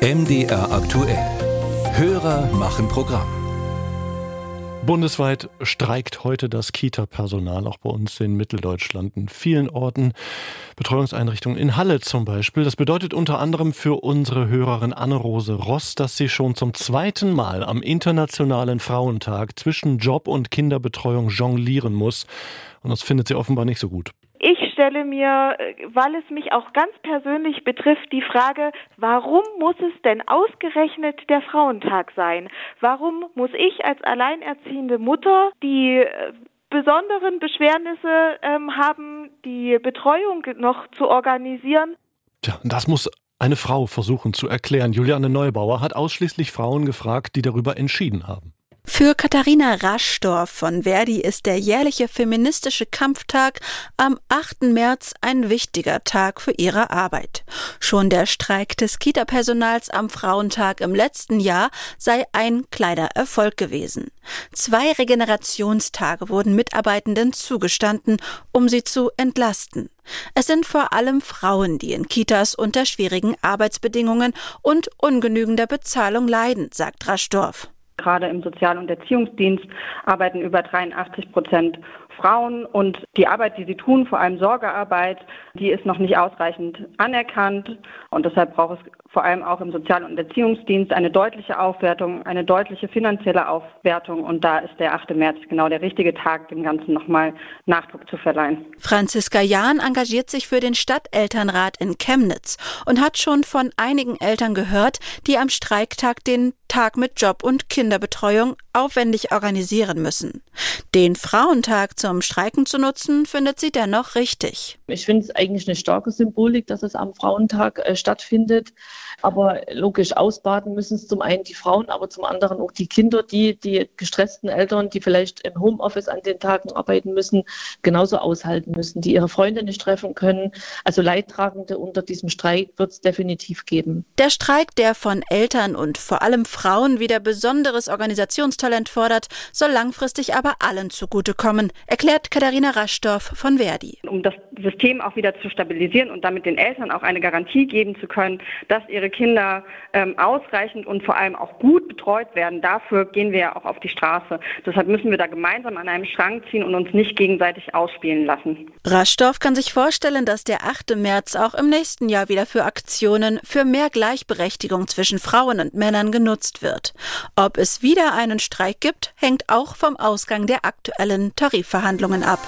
MDR aktuell. Hörer machen Programm. Bundesweit streikt heute das Kita-Personal, auch bei uns in Mitteldeutschland, in vielen Orten, Betreuungseinrichtungen in Halle zum Beispiel. Das bedeutet unter anderem für unsere Hörerin Anne-Rose Ross, dass sie schon zum zweiten Mal am Internationalen Frauentag zwischen Job und Kinderbetreuung jonglieren muss. Und das findet sie offenbar nicht so gut. Ich stelle mir, äh, weil es mich auch ganz persönlich betrifft, die Frage, warum muss es denn ausgerechnet der Frauentag sein? Warum muss ich als alleinerziehende Mutter die äh, besonderen Beschwernisse ähm, haben, die Betreuung noch zu organisieren? Tja, das muss eine Frau versuchen zu erklären. Juliane Neubauer hat ausschließlich Frauen gefragt, die darüber entschieden haben. Für Katharina Raschdorf von Verdi ist der jährliche feministische Kampftag am 8. März ein wichtiger Tag für ihre Arbeit. Schon der Streik des Kita-Personals am Frauentag im letzten Jahr sei ein kleiner Erfolg gewesen. Zwei Regenerationstage wurden Mitarbeitenden zugestanden, um sie zu entlasten. Es sind vor allem Frauen, die in Kitas unter schwierigen Arbeitsbedingungen und ungenügender Bezahlung leiden, sagt Raschdorf. Gerade im Sozial- und Erziehungsdienst arbeiten über 83 Prozent Frauen und die Arbeit, die sie tun, vor allem Sorgearbeit, die ist noch nicht ausreichend anerkannt und deshalb braucht es vor allem auch im Sozial- und Erziehungsdienst eine deutliche Aufwertung, eine deutliche finanzielle Aufwertung und da ist der 8. März genau der richtige Tag, dem Ganzen nochmal Nachdruck zu verleihen. Franziska Jahn engagiert sich für den Stadtelternrat in Chemnitz und hat schon von einigen Eltern gehört, die am Streiktag den Tag mit Job und Kinderbetreuung aufwendig organisieren müssen. Den Frauentag zum Streiken zu nutzen, findet sie dennoch richtig. Ich finde es eigentlich eine starke Symbolik, dass es am Frauentag äh, stattfindet. Aber logisch ausbaden müssen es zum einen die Frauen, aber zum anderen auch die Kinder, die, die gestressten Eltern, die vielleicht im Homeoffice an den Tagen arbeiten müssen, genauso aushalten müssen, die ihre Freunde nicht treffen können. Also Leidtragende unter diesem Streik wird es definitiv geben. Der Streik, der von Eltern und vor allem Frauen wieder besonderes Organisationstalent fordert, soll langfristig aber allen zugutekommen, erklärt Katharina Raschdorf von Verdi. Um das System auch wieder zu stabilisieren und damit den Eltern auch eine Garantie geben zu können, dass ihre Kinder ähm, ausreichend und vor allem auch gut betreut werden. Dafür gehen wir ja auch auf die Straße. Deshalb müssen wir da gemeinsam an einem Strang ziehen und uns nicht gegenseitig ausspielen lassen. Raschdorf kann sich vorstellen, dass der 8. März auch im nächsten Jahr wieder für Aktionen für mehr Gleichberechtigung zwischen Frauen und Männern genutzt wird. Ob es wieder einen Streik gibt, hängt auch vom Ausgang der aktuellen Tarifverhandlungen ab.